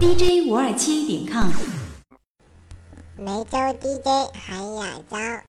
DJ 五二七点 com。梅州 DJ 韩亚昭。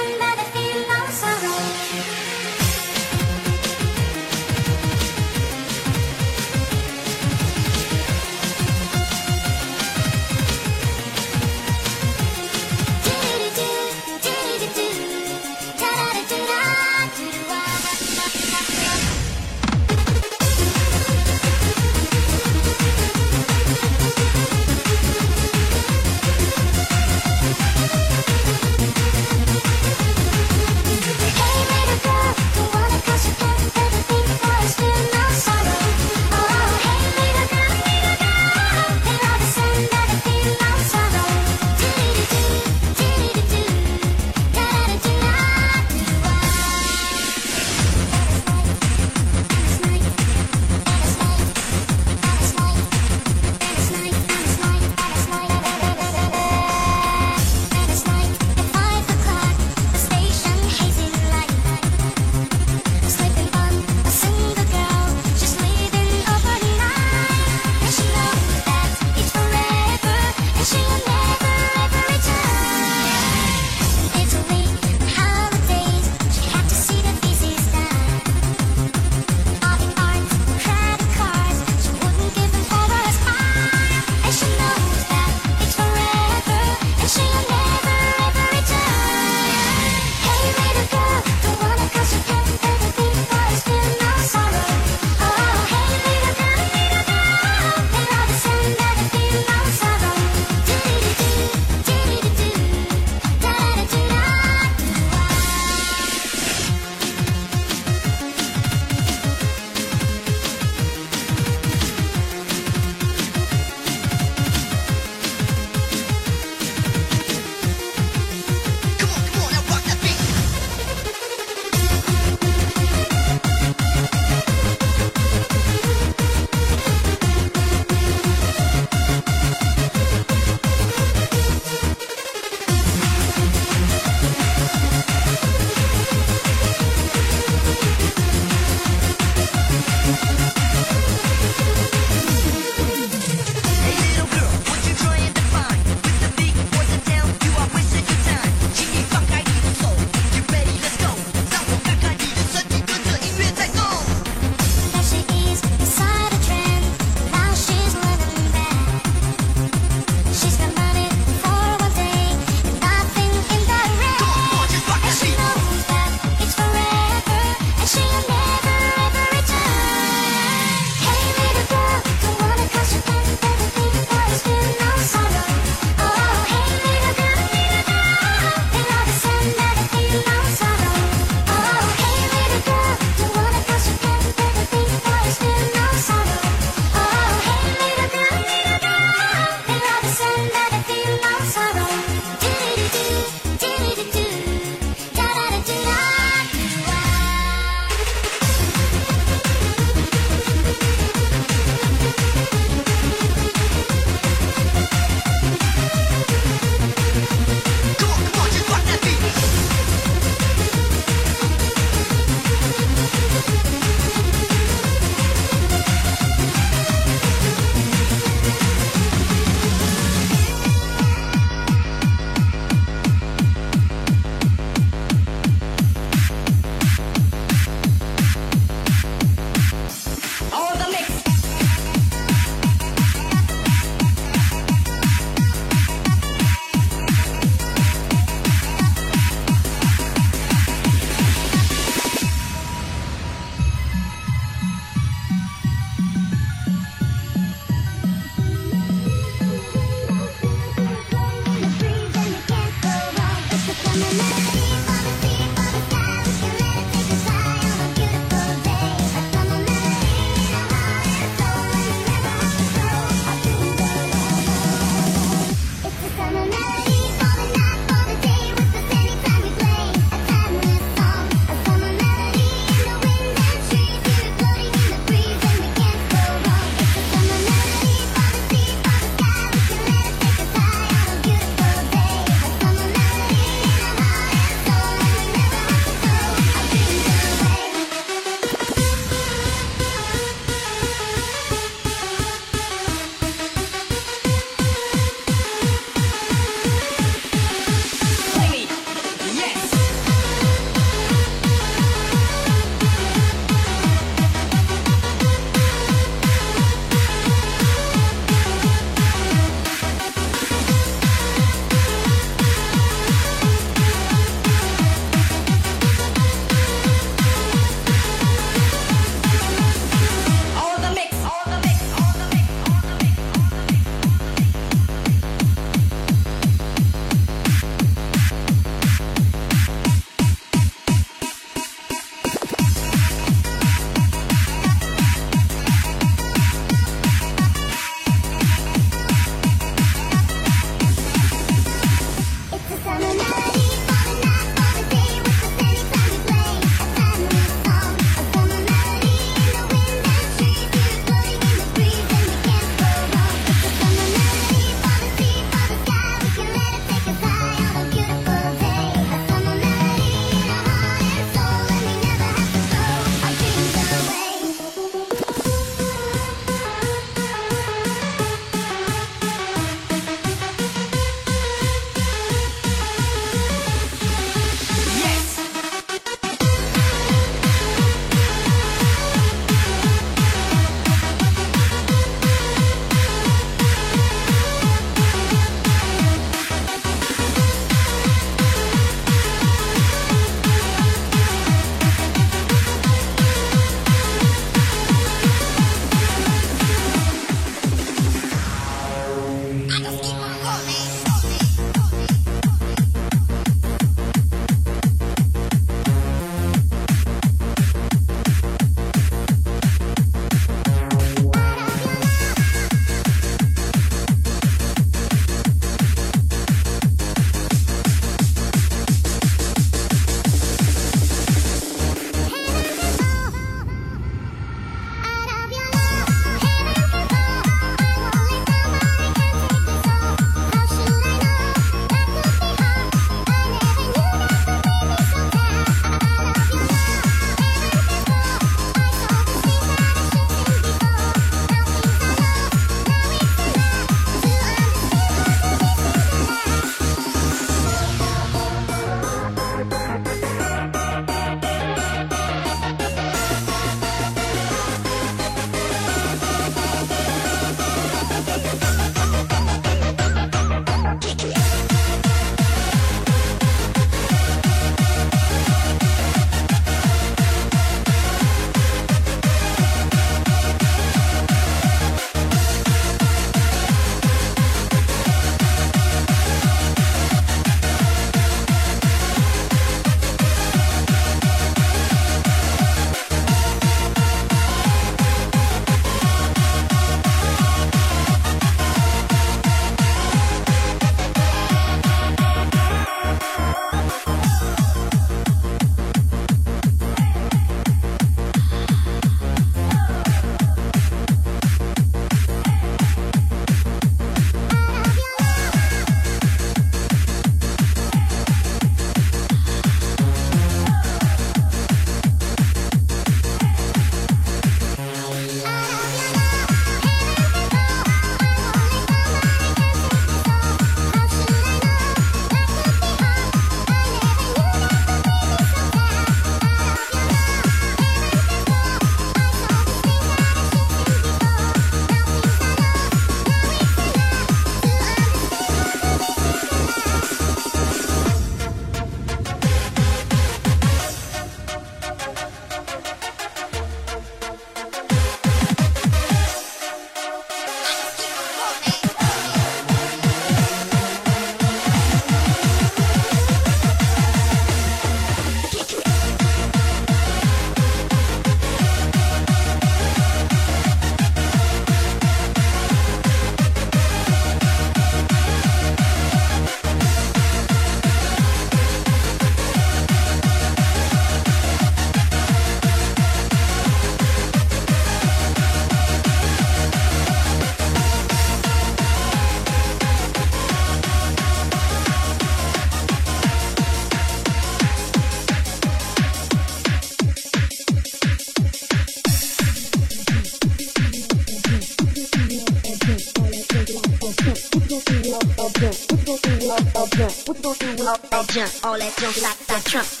Trump.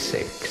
Safe.